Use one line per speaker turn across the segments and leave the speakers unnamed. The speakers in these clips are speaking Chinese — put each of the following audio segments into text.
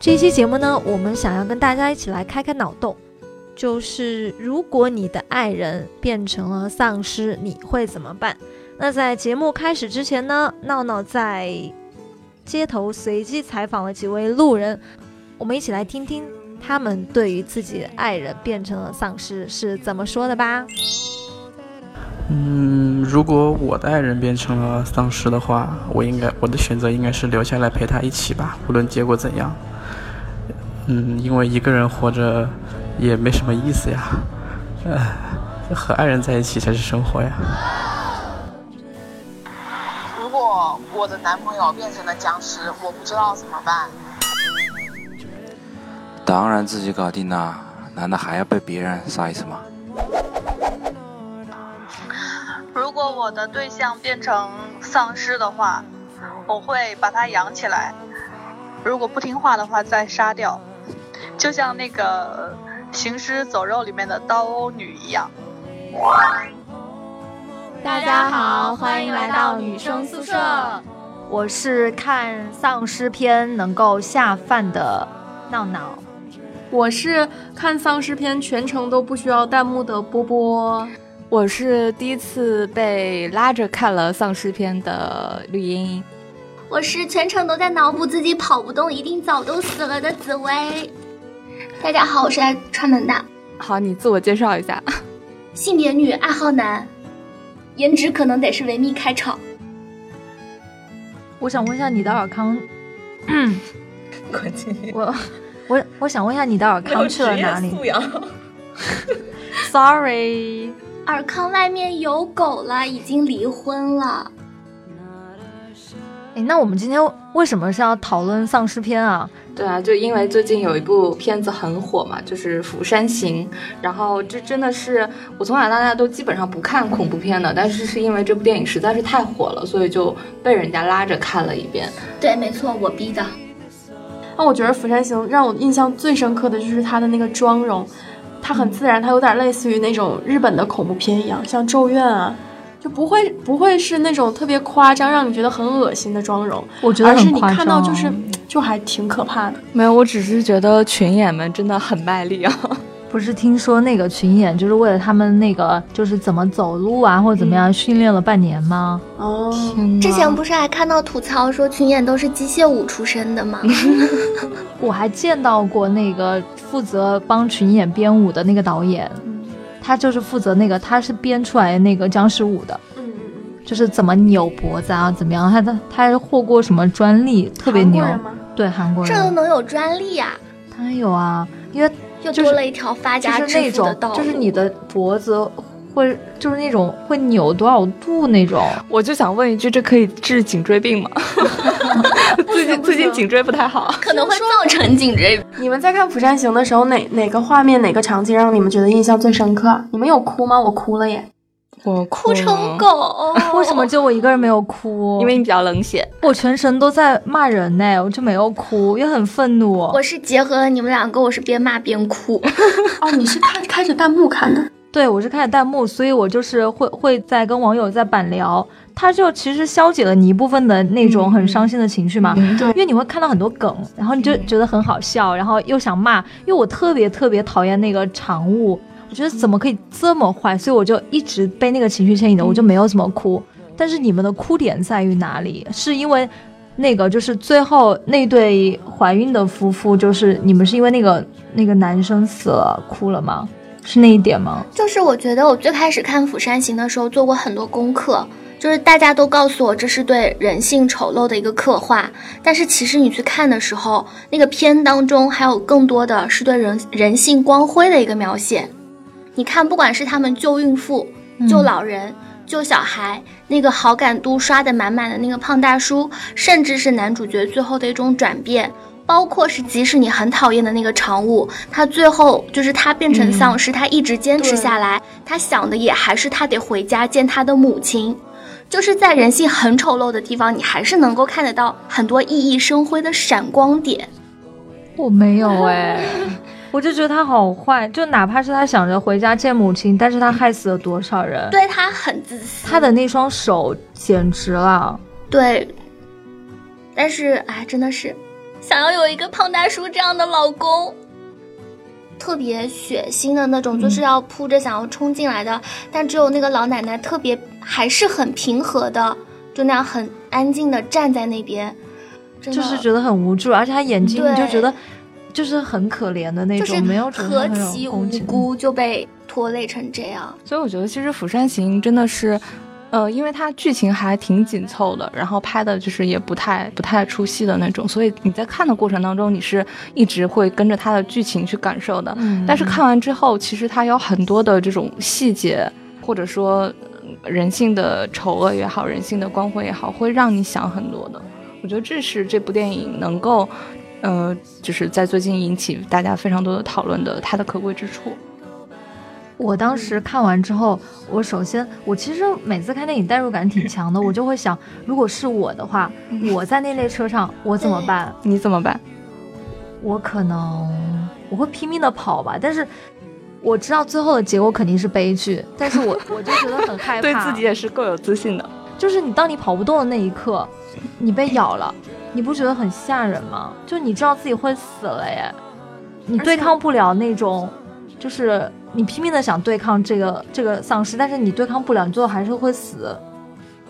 这期节目呢，我们想要跟大家一起来开开脑洞，就是如果你的爱人变成了丧尸，你会怎么办？那在节目开始之前呢，闹闹在街头随机采访了几位路人，我们一起来听听他们对于自己的爱人变成了丧尸是怎么说的吧。
嗯，如果我的爱人变成了丧尸的话，我应该我的选择应该是留下来陪他一起吧，无论结果怎样。嗯，因为一个人活着也没什么意思呀，呃，和爱人在一起才是生活呀。
如果我的男朋友变成了僵尸，我不知道怎么办。
当然自己搞定啦，难道还要被别人杀一次吗？
如果我的对象变成丧尸的话，我会把他养起来，如果不听话的话再杀掉。就像那个《行尸走肉》里面的刀欧女一样。
大家好，欢迎来到女生宿舍。
我是看丧尸片能够下饭的闹闹。
我是看丧尸片全程都不需要弹幕的波波。
我是第一次被拉着看了丧尸片的绿茵。
我是全程都在脑补自己跑不动，一定早都死了的紫薇。大家好，我是来串门的。
好，你自我介绍一下。
性别女，爱好男，颜值可能得是维密开场。
我想问一下你的尔康，我我我想问一下你的尔康去了哪里？Sorry，
尔康外面有狗了，已经离婚了。
哎，那我们今天为什么是要讨论丧尸片啊？
对啊，就因为最近有一部片子很火嘛，就是《釜山行》，然后这真的是我从小到大都基本上不看恐怖片的，但是是因为这部电影实在是太火了，所以就被人家拉着看了一遍。
对，没错，我逼的。
那我觉得《釜山行》让我印象最深刻的就是它的那个妆容，它很自然，它有点类似于那种日本的恐怖片一样，像《咒怨》啊。就不会不会是那种特别夸张，让你觉得很恶心的妆容，
我觉得
而是你看到就是就还挺可怕的。
没有，我只是觉得群演们真的很卖力啊。
不是听说那个群演就是为了他们那个就是怎么走路啊或者怎么样训练了半年吗？
哦，
之前不是还看到吐槽说群演都是机械舞出身的吗？
我还见到过那个负责帮群演编舞的那个导演。他就是负责那个，他是编出来那个僵尸舞的，
嗯
就是怎么扭脖子啊，怎么样？他他他还获过什么专利，特别牛。对，韩国人。
这都能有专利啊？
当然有啊，因为
又多了一条发家致富的道
路。就是你的脖子会，就是那种会扭多少度那种。
我就想问一句，这可以治颈椎病吗？最近最近颈椎不太好，
可能会造成颈椎。
你们在看《釜山行》的时候，哪哪个画面、哪个场景让你们觉得印象最深刻？你们有哭吗？我哭了耶！
我
哭成狗。
为什么就我一个人没有哭？
因为你比较冷血。
我全程都在骂人呢，我就没有哭，也很愤怒。
我是结合了你们两个，我是边骂边哭。
哦，你是开开着弹幕看的？
对，我是看着弹幕，所以我就是会会在跟网友在板聊。他就其实消解了你一部分的那种很伤心的情绪嘛，
对，
因为你会看到很多梗，然后你就觉得很好笑，然后又想骂，因为我特别特别讨厌那个常务，我觉得怎么可以这么坏，所以我就一直被那个情绪牵引的，我就没有怎么哭。但是你们的哭点在于哪里？是因为那个就是最后那对怀孕的夫妇，就是你们是因为那个那个男生死了哭了吗？是那一点吗？
就是我觉得我最开始看《釜山行》的时候做过很多功课。就是大家都告诉我这是对人性丑陋的一个刻画，但是其实你去看的时候，那个片当中还有更多的是对人人性光辉的一个描写。你看，不管是他们救孕妇、救老人、救小孩，那个好感度刷的满满的那个胖大叔，甚至是男主角最后的一种转变，包括是即使你很讨厌的那个常务，他最后就是他变成丧尸，他一直坚持下来，他想的也还是他得回家见他的母亲。就是在人性很丑陋的地方，你还是能够看得到很多熠熠生辉的闪光点。
我没有哎，我就觉得他好坏，就哪怕是他想着回家见母亲，但是他害死了多少人？
对他很自私，
他的那双手简直了。
对，但是哎，真的是想要有一个胖大叔这样的老公。特别血腥的那种，就是要扑着想要冲进来的，但只有那个老奶奶特别还是很平和的，就那样很安静的站在那边，
就是觉得很无助，而且她眼睛你就觉得就是很可怜的那种，没有
何其无辜就被拖累成这样。
所以我觉得其实《釜山行》真的是。呃，因为它剧情还挺紧凑的，然后拍的就是也不太不太出戏的那种，所以你在看的过程当中，你是一直会跟着它的剧情去感受的。嗯。但是看完之后，其实它有很多的这种细节，或者说人性的丑恶也好，人性的光辉也好，会让你想很多的。我觉得这是这部电影能够，呃，就是在最近引起大家非常多的讨论的它的可贵之处。
我当时看完之后，我首先，我其实每次看电影代入感挺强的，我就会想，如果是我的话，我在那列车上，我怎么办？
你怎么办？
我可能我会拼命的跑吧，但是我知道最后的结果肯定是悲剧，但是我 我就觉得很害怕。
对自己也是够有自信的，
就是你当你跑不动的那一刻，你被咬了，你不觉得很吓人吗？就你知道自己会死了耶，你对抗不了那种，就是。你拼命的想对抗这个这个丧尸，但是你对抗不了，你最后还是会死。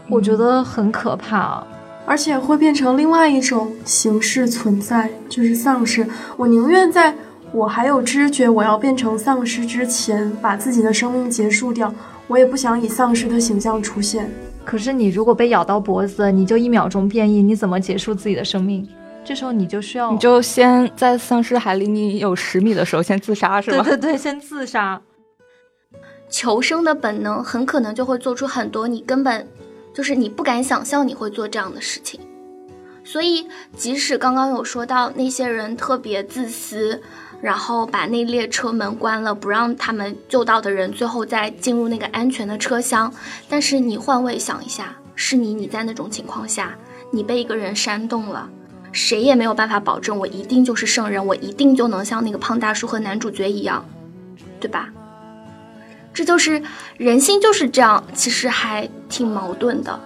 我觉得很可怕，
而且会变成另外一种形式存在，就是丧尸。我宁愿在我还有知觉我要变成丧尸之前，把自己的生命结束掉，我也不想以丧尸的形象出现。
可是你如果被咬到脖子，你就一秒钟变异，你怎么结束自己的生命？这时候你就需要，
你就先在丧尸海离你有十米的时候先自杀，是
吗？对 对对，先自杀。
求生的本能很可能就会做出很多你根本就是你不敢想象你会做这样的事情。所以，即使刚刚有说到那些人特别自私，然后把那列车门关了，不让他们救到的人最后再进入那个安全的车厢，但是你换位想一下，是你你在那种情况下，你被一个人煽动了。谁也没有办法保证我一定就是圣人，我一定就能像那个胖大叔和男主角一样，对吧？这就是人心就是这样，其实还挺矛盾的。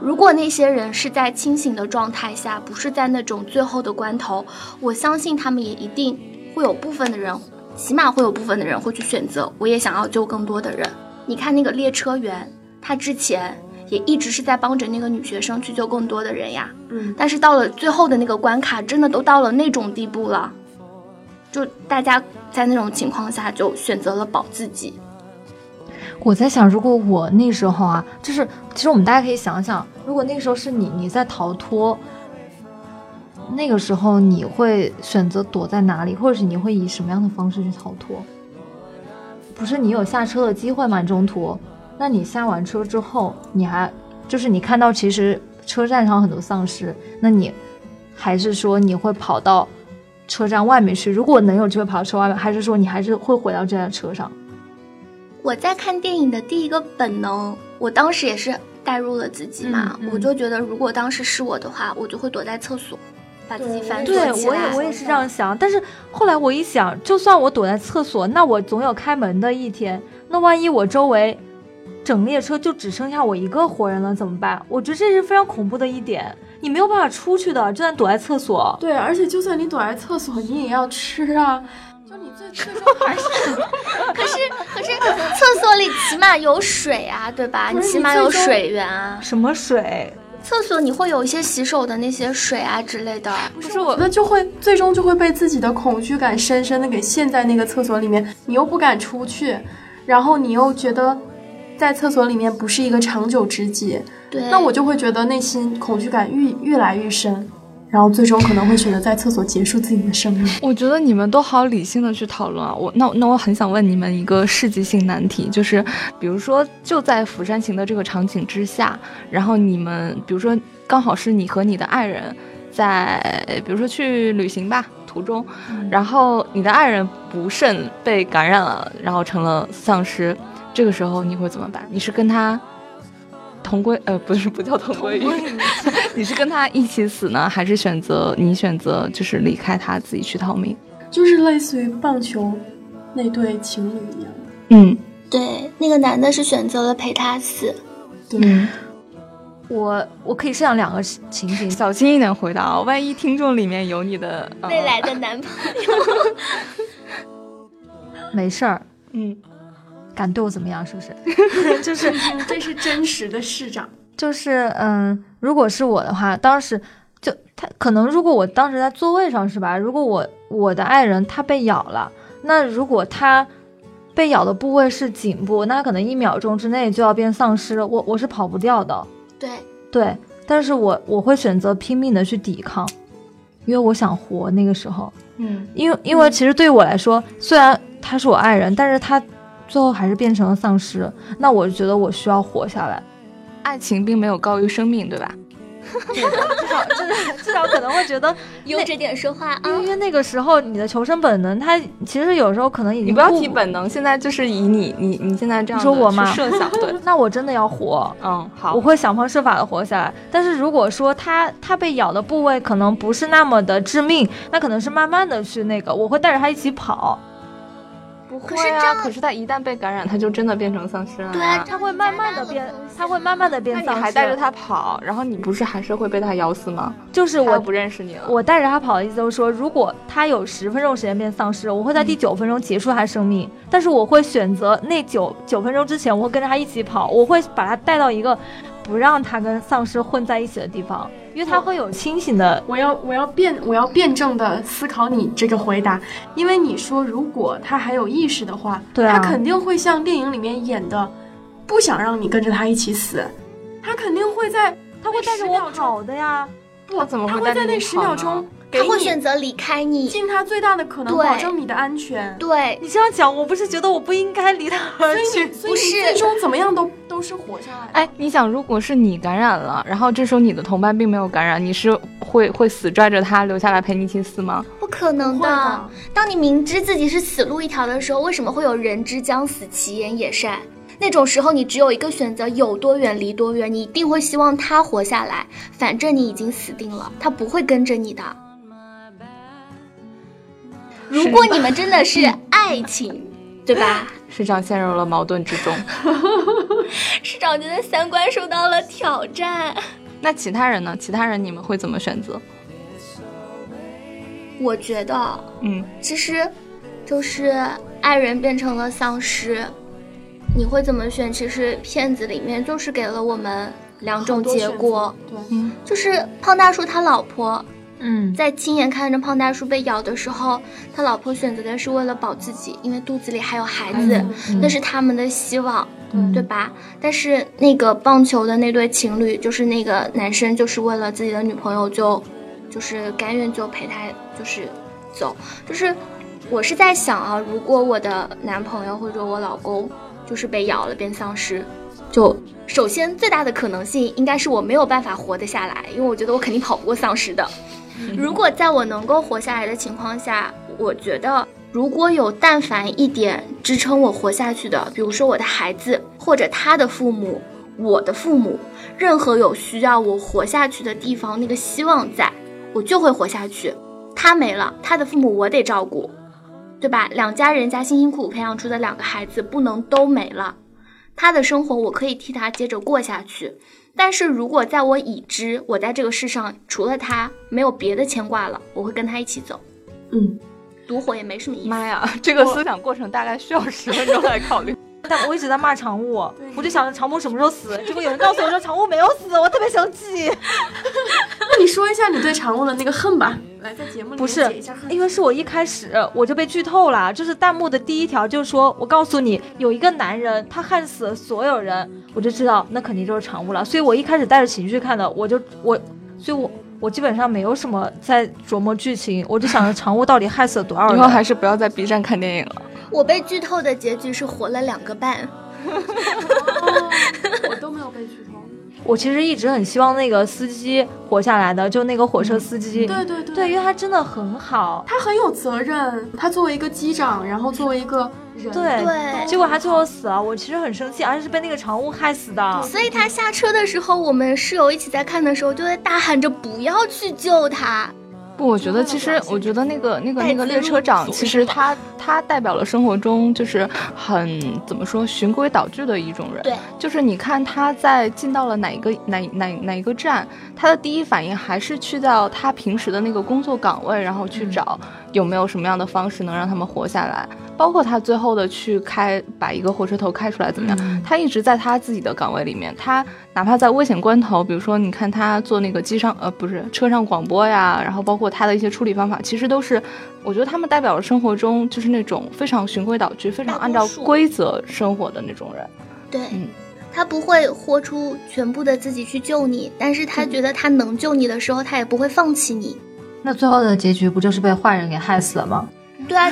如果那些人是在清醒的状态下，不是在那种最后的关头，我相信他们也一定会有部分的人，起码会有部分的人会去选择，我也想要救更多的人。你看那个列车员，他之前。也一直是在帮着那个女学生去救更多的人呀，嗯，但是到了最后的那个关卡，真的都到了那种地步了，就大家在那种情况下就选择了保自己。
我在想，如果我那时候啊，就是其实我们大家可以想想，如果那个时候是你，你在逃脱，那个时候你会选择躲在哪里，或者是你会以什么样的方式去逃脱？不是你有下车的机会吗？中途？那你下完车之后，你还就是你看到其实车站上很多丧尸，那你还是说你会跑到车站外面去？如果能有机会跑到车外面，还是说你还是会回到这辆车上？
我在看电影的第一个本能，我当时也是代入了自己嘛，我就觉得如果当时是我的话，我就会躲在厕所，把自己反锁
起来。对，我也我也是这样想，但是后来我一想，就算我躲在厕所，那我总有开门的一天，那万一我周围。整列车就只剩下我一个活人了，怎么办？我觉得这是非常恐怖的一点，你没有办法出去的，就算躲在厕所。
对，而且就算你躲在厕所，你也要吃啊。就你最最终还是，
可是可是厕所里起码有水啊，对吧？你起码有水源啊。
什么水？
厕所你会有一些洗手的那些水啊之类的。
不是我，那就会最终就会被自己的恐惧感深深的给陷在那个厕所里面，你又不敢出去，然后你又觉得。在厕所里面不是一个长久之计，
对，
那我就会觉得内心恐惧感越越来越深，然后最终可能会选择在厕所结束自己的生命。
我觉得你们都好理性的去讨论啊，我那那我很想问你们一个世纪性难题，就是比如说就在釜山行的这个场景之下，然后你们比如说刚好是你和你的爱人在，比如说去旅行吧途中，然后你的爱人不慎被感染了，然后成了丧尸。这个时候你会怎么办？你是跟他同归呃，不是不叫同归于。尽，你是跟他一起死呢，还是选择你选择就是离开他自己去逃命？
就是类似于棒球那对情侣一样。
嗯，
对，那个男的是选择了陪他死。
对，
我我可以设想两个情景，
小心一点回答啊，万一听众里面有你的、呃、
未来的男朋友，
没事儿，
嗯，
敢对我怎么样？是不是？就是
这是真实的市长。
就是嗯，如果是我的话，当时就他可能，如果我当时在座位上是吧？如果我我的爱人他被咬了，那如果他被咬的部位是颈部，那可能一秒钟之内就要变丧尸，我我是跑不掉的。
对，
对，但是我我会选择拼命的去抵抗，因为我想活。那个时候，
嗯，
因为因为其实对于我来说，虽然他是我爱人，但是他最后还是变成了丧尸，那我就觉得我需要活下来。
爱情并没有高于生命，对吧？
至少至少至少可能会觉得
悠着点说话啊
因为。那个时候你的求生本能，它其实有时候可能已经
你不要提本能，现在就是以你你你现在这样
你说我吗
设想，对，
那我真的要活，
嗯，好，
我会想方设法的活下来。但是如果说它它被咬的部位可能不是那么的致命，那可能是慢慢的去那个，我会带着它一起跑，
不
可是这样
可是他一旦被感染，他就真的变成丧尸了。
对啊，
它会慢慢的变，它会慢慢的变丧尸。
还带着，它跑，然后你不是还是会被它咬死吗？
就是我
不认识你了。
我带着它跑的意思就是说，如果它有十分钟时间变丧尸，我会在第九分钟结束它生命，但是我会选择那九九分钟之前，我会跟着它一起跑，我会把它带到一个不让他跟丧尸混在一起的地方，因为他会有清醒的。
我要我要辩我要辩证的思考你这个回答，因为你说如果他还有意识的话，
对啊。
他肯定会像电影里面演的，不想让你跟着他一起死，他肯定会在
他会带着我跑的呀，
不，
他怎么会
在那十秒钟给
他会选择离开你。
尽他最大的可能保证你的安全。
对，
你这样讲，我不是觉得我不应该离他而去
所以你，所以你
不是
最终怎么样都都是活下来的。
哎，你想，如果是你感染了，然后这时候你的同伴并没有感染，你是会会死拽着他留下来陪你一起死吗？
不可能
的
当你明知自己是死路一条的时候，为什么会有人之将死，其言也善？那种时候，你只有一个选择，有多远离多远。你一定会希望他活下来，反正你已经死定了，他不会跟着你的。如果你们真的是爱情，对吧？
市长陷入了矛盾之中。
市长觉得三观受到了挑战。
那其他人呢？其他人你们会怎么选择？
我觉得，
嗯，
其实就是爱人变成了丧尸，你会怎么选？其实片子里面就是给了我们两种结果，
对，
嗯，
就是胖大叔他老婆
嗯，
在亲眼看着胖大叔被咬的时候，他老婆选择的是为了保自己，因为肚子里还有孩子，那是他们的希望，
嗯
对吧？但是那个棒球的那对情侣，就是那个男生就是为了自己的女朋友就，就是甘愿就陪他就是走，就是我是在想啊，如果我的男朋友或者我老公就是被咬了变丧尸，就首先最大的可能性应该是我没有办法活得下来，因为我觉得我肯定跑不过丧尸的。如果在我能够活下来的情况下，我觉得如果有但凡一点支撑我活下去的，比如说我的孩子或者他的父母，我的父母，任何有需要我活下去的地方，那个希望在，我就会活下去。他没了，他的父母我得照顾，对吧？两家人家辛辛苦苦培养出的两个孩子不能都没了，他的生活我可以替他接着过下去。但是如果在我已知我在这个世上除了他没有别的牵挂了，我会跟他一起走。
嗯，
独活也没什么意思。
妈呀，这个思想过程大概需要十分钟来考虑。
但我一直在骂常务，我就想着常务什么时候死，结果有人告诉我说常务没有死，我特别生气。
那你说一下你对常务的那个恨吧，来在节目里
不是。因为是我一开始我就被剧透了，就是弹幕的第一条就说，我告诉你有一个男人他害死了所有人，我就知道那肯定就是常务了，所以我一开始带着情绪看的，我就我，所以我我基本上没有什么在琢磨剧情，我就想着常务到底害死了多少人。
以后还是不要在 B 站看电影了。
我被剧透的结局是活了两个半。
哦我都没有被剧透。
我其实一直很希望那个司机活下来的，就那个火车司机。
对对对
对，因为他真的很好。
他很有责任，他作为一个机长，然后作为一个人，
对
对
结果他最后死了，我其实很生气，而且是被那个常务害死的。
所以他下车的时候，我们室友一起在看的时候，就在大喊着不要去救他。
不，我觉得其实，我觉得那个那个那个列车长，其实他他代表了生活中就是很怎么说循规蹈矩的一种人。
对，
就是你看他在进到了哪一个哪哪哪一个站，他的第一反应还是去到他平时的那个工作岗位，然后去找有没有什么样的方式能让他们活下来。包括他最后的去开把一个火车头开出来怎么样？他一直在他自己的岗位里面，他哪怕在危险关头，比如说你看他做那个机上呃不是车上广播呀，然后包括他的一些处理方法，其实都是我觉得他们代表了生活中就是那种非常循规蹈矩、非常按照规则生活的那种人。
对，他不会豁出全部的自己去救你，但是他觉得他能救你的时候，他也不会放弃你。
那最后的结局不就是被坏人给害死了吗？
对啊，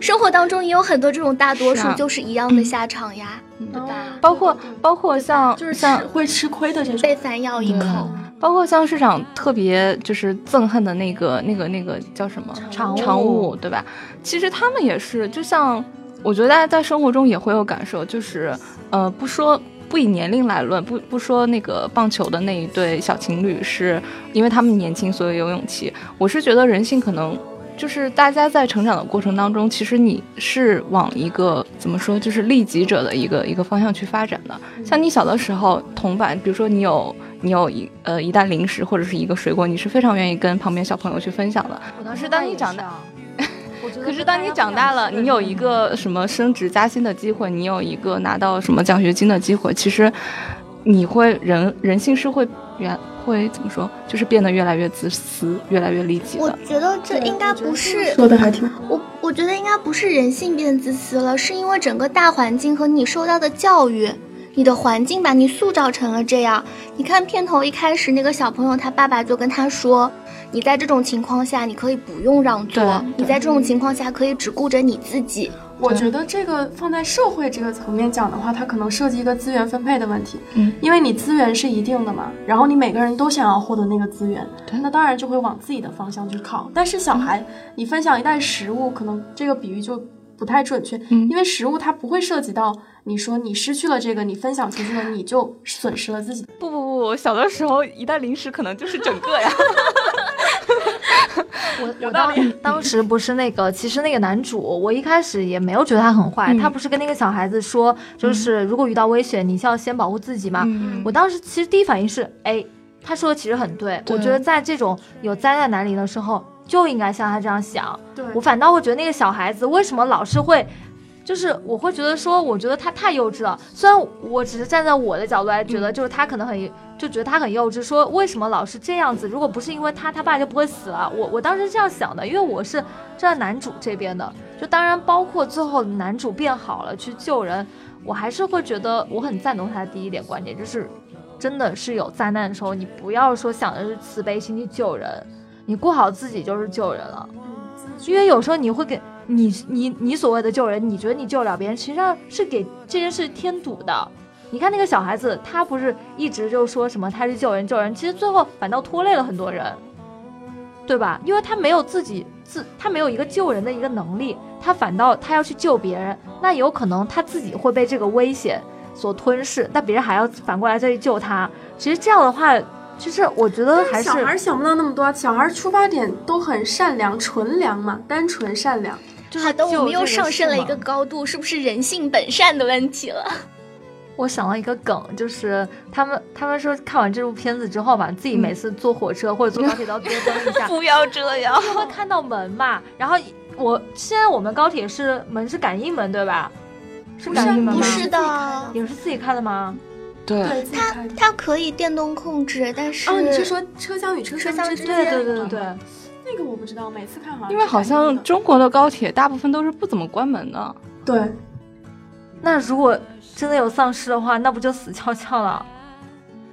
生活当中也有很多这种大多数就是一样的下场呀，对吧？
包括包括像
就是
像
会吃亏的这种，
被反咬一口。
包括像市场特别就是憎恨的那个那个那个叫什么
常
常务，对吧？其实他们也是，就像我觉得大家在生活中也会有感受，就是呃，不说不以年龄来论，不不说那个棒球的那一对小情侣是因为他们年轻所以有勇气，我是觉得人性可能。就是大家在成长的过程当中，其实你是往一个怎么说，就是利己者的一个一个方向去发展的。像你小的时候，同伴，比如说你有你有一呃一袋零食或者是一个水果，你是非常愿意跟旁边小朋友去分享的。可是当你长大，可是当你长大了，你有一个什么升职加薪的机会，你有一个拿到什么奖学金的机会，其实你会人人性是会原。会怎么说？就是变得越来越自私，越来越利己。
我觉得这应该不是
说的还挺
我我觉得应该不是人性变自私了，是因为整个大环境和你受到的教育，你的环境把你塑造成了这样。你看片头一开始那个小朋友，他爸爸就跟他说：“你在这种情况下，你可以不用让座，你在这种情况下可以只顾着你自己。”
我觉得这个放在社会这个层面讲的话，它可能涉及一个资源分配的问题。
嗯，
因为你资源是一定的嘛，然后你每个人都想要获得那个资源，那当然就会往自己的方向去靠。但是小孩，你分享一袋食物，可能这个比喻就不太准确，因为食物它不会涉及到你说你失去了这个，你分享出去了，你就损失了自己。
不不不，小的时候一袋零食可能就是整个呀。
我我当当时不是那个，其实那个男主，我一开始也没有觉得他很坏。他不是跟那个小孩子说，就是如果遇到危险，你需要先保护自己吗？我当时其实第一反应是，哎，他说的其实很对。我觉得在这种有灾难来临的时候，就应该像他这样想。我反倒会觉得那个小孩子为什么老是会，就是我会觉得说，我觉得他太幼稚了。虽然我只是站在我的角度来觉得，就是他可能很。就觉得他很幼稚，说为什么老是这样子？如果不是因为他，他爸就不会死了。我我当时这样想的，因为我是站在男主这边的。就当然包括最后男主变好了去救人，我还是会觉得我很赞同他的第一点观点，就是真的是有灾难的时候，你不要说想的是慈悲心去救人，你过好自己就是救人了。因为有时候你会给你你你所谓的救人，你觉得你救了别人，实际上是给这件事添堵的。你看那个小孩子，他不是一直就说什么他是救人救人，其实最后反倒拖累了很多人，对吧？因为他没有自己自，他没有一个救人的一个能力，他反倒他要去救别人，那有可能他自己会被这个危险所吞噬，但别人还要反过来再去救他。其实这样的话，其实我觉得还是
小孩想不到那么多，小孩出发点都很善良、纯良嘛，单纯善良。
好的，我们又上升了一个高度，是不是人性本善的问题了？
我想到一个梗，就是他们他们说看完这部片子之后吧，自己每次坐火车或者坐高铁都要多登一下。
不要这样，
会看到门嘛。然后我现在我们高铁是门是感应门对吧？
是
感应门吗？
不是的，
也是自己开的吗？
对，
它它可以电动控制，但是
哦，你是说车厢与车
厢
之间？
对对对对对，
那个我不知道，每次看好像
因为好像中国的高铁大部分都是不怎么关门的。
对，
那如果。真的有丧尸的话，那不就死翘翘了？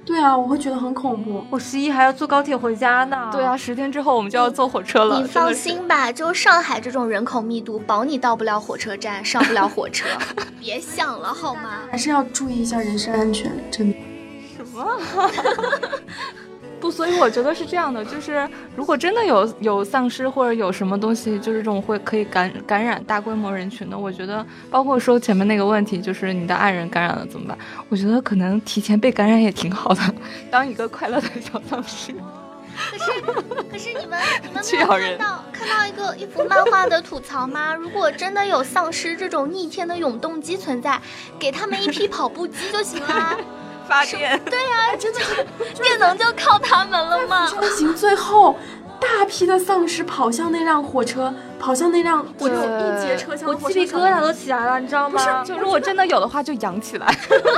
对啊，我会觉得很恐怖。
我十一还要坐高铁回家呢。
对啊，十天之后我们就要坐火车了。
你放心吧，就上海这种人口密度，保你到不了火车站，上不了火车。别想了好吗？
还是要注意一下人身安全，真的。
什么？不，所以我觉得是这样的，就是如果真的有有丧尸或者有什么东西，就是这种会可以感感染大规模人群的，我觉得包括说前面那个问题，就是你的爱人感染了怎么办？我觉得可能提前被感染也挺好的，当一个快乐的小丧尸。
可是可是你们 你们
去
没有看到看到一个一幅漫画的吐槽吗？如果真的有丧尸这种逆天的永动机存在，给他们一批跑步机就行了。
发电。
对呀、真的电能就靠他们了吗？
山行最后，大批的丧尸跑向那辆火车，跑向那辆只有一节车厢
我
的火车
鸡皮疙瘩都起来了，你知道吗？
是就如果真的有的话，就扬起来。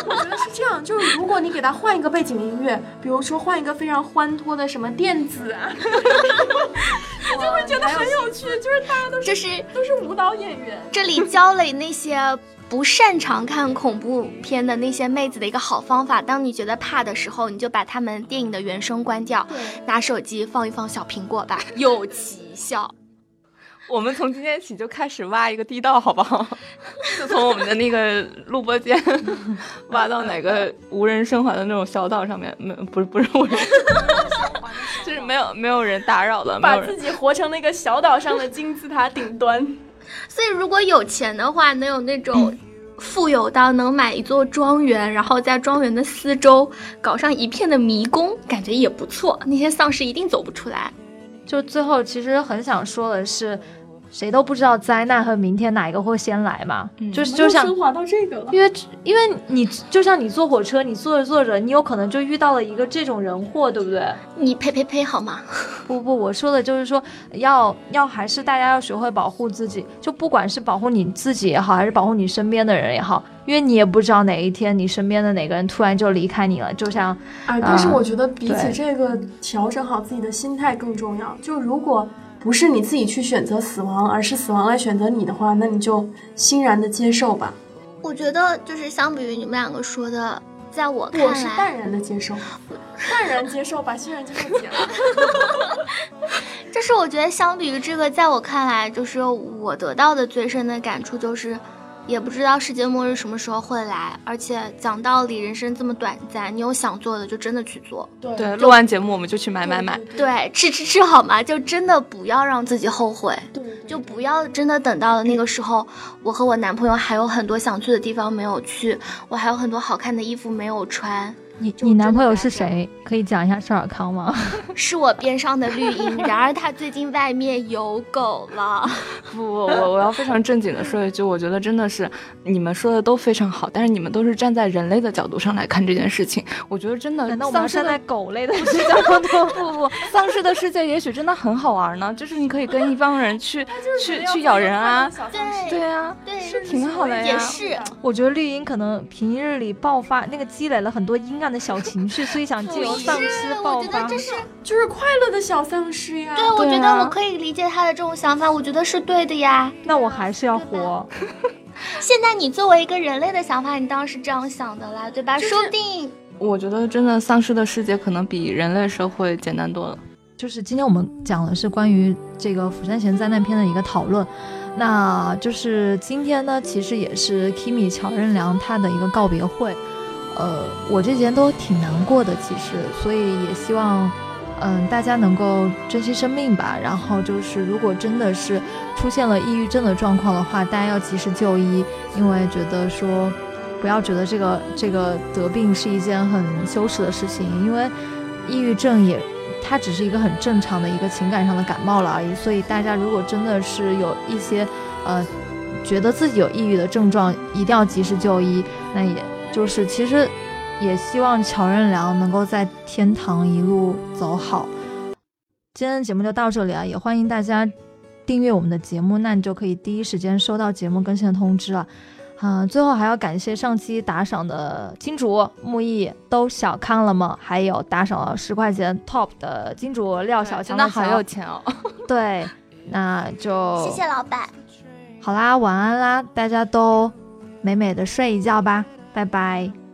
我觉得是这样，就是如果你给他换一个背景音乐，比如说换一个非常欢脱的什么电子啊，你就会觉得很有趣，就是大家都是
这是
都是舞蹈演员。
这里教了那些不擅长看恐怖片的那些妹子的一个好方法。当你觉得怕的时候，你就把他们电影的原声关掉，拿手机放一放小苹果吧，有奇效。
我们从今天起就开始挖一个地道，好不好？就从我们的那个录播间 挖到哪个无人生还的那种小岛上面，没不是不是无人，就是没有没有人打扰的，
把自己活成那个小岛上的金字塔顶端。
所以如果有钱的话，能有那种。富有到能买一座庄园，然后在庄园的四周搞上一片的迷宫，感觉也不错。那些丧尸一定走不出来。
就最后其实很想说的是，谁都不知道灾难和明天哪一个会先来嘛。就是就像
升华到这个了，
因为因为你就像你坐火车，你坐着坐着，你有可能就遇到了一个这种人祸，对不对？
你呸呸呸，好吗？
不不，我说的就是说，要要还是大家要学会保护自己，就不管是保护你自己也好，还是保护你身边的人也好，因为你也不知道哪一天你身边的哪个人突然就离开你了，就像
哎，但是我觉得比起这个，调整好自己的心态更重要。就如果不是你自己去选择死亡，而是死亡来选择你的话，那你就欣然的接受吧。
我觉得就是相比于你们两个说的，在我看来
我是
来，
淡然的接受，淡然接受，把欣然接受解了。
这是我觉得相比于这个，在我看来，就是我得到的最深的感触就是，也不知道世界末日什么时候会来，而且讲道理，人生这么短暂，你有想做的就真的去做，
对
对，录完节目我们就去买买买。
对，吃吃吃好吗？就真的不要让自己后悔，
对，
就不要真的等到了那个时候，我和我男朋友还有很多想去的地方没有去，我还有很多好看的衣服没有穿，
你你男朋友是谁？可以讲一下少尔康吗？
是我边上的绿茵，然而他最近外面有狗了。
不，不我我要非常正经的说一句，我觉得真的是你们说的都非常好，但是你们都是站在人类的角度上来看这件事情。我觉得真的，
难道我们要
丧尸的
站在狗类的视角 上多
不不，丧尸的世界也许真的很好玩呢，就是你可以跟一帮人去 去去咬人啊，
对
对啊，
对，
是挺好的呀。
也是。
我觉得绿茵可能平日里爆发那个积累了很多阴暗的小情绪，所以想借由丧尸，爆发
我觉得。这是
就是快乐的小丧尸呀。
对，我觉得我可以理解他的这种想法，我觉得是对的呀。
那我还是要活。
现在你作为一个人类的想法，你当然是这样想的啦，对吧？说不定
我觉得真的丧尸的世界可能比人类社会简单多了。
就是今天我们讲的是关于这个《釜山行》灾难片的一个讨论。那就是今天呢，其实也是 Kimi 乔任梁他的一个告别会。呃，我这几天都挺难过的，其实，所以也希望，嗯，大家能够珍惜生命吧。然后就是，如果真的是出现了抑郁症的状况的话，大家要及时就医，因为觉得说，不要觉得这个这个得病是一件很羞耻的事情，因为抑郁症也。它只是一个很正常的一个情感上的感冒了而已，所以大家如果真的是有一些，呃，觉得自己有抑郁的症状，一定要及时就医。那也就是其实也希望乔任梁能够在天堂一路走好。今天的节目就到这里啊，也欢迎大家订阅我们的节目，那你就可以第一时间收到节目更新的通知了。嗯、最后还要感谢上期打赏的金主木易都小康了吗？还有打赏了十块钱 top 的金主廖小强
真的好有钱哦。
对，那就
谢谢老板。
好啦，晚安啦，大家都美美的睡一觉吧，拜拜。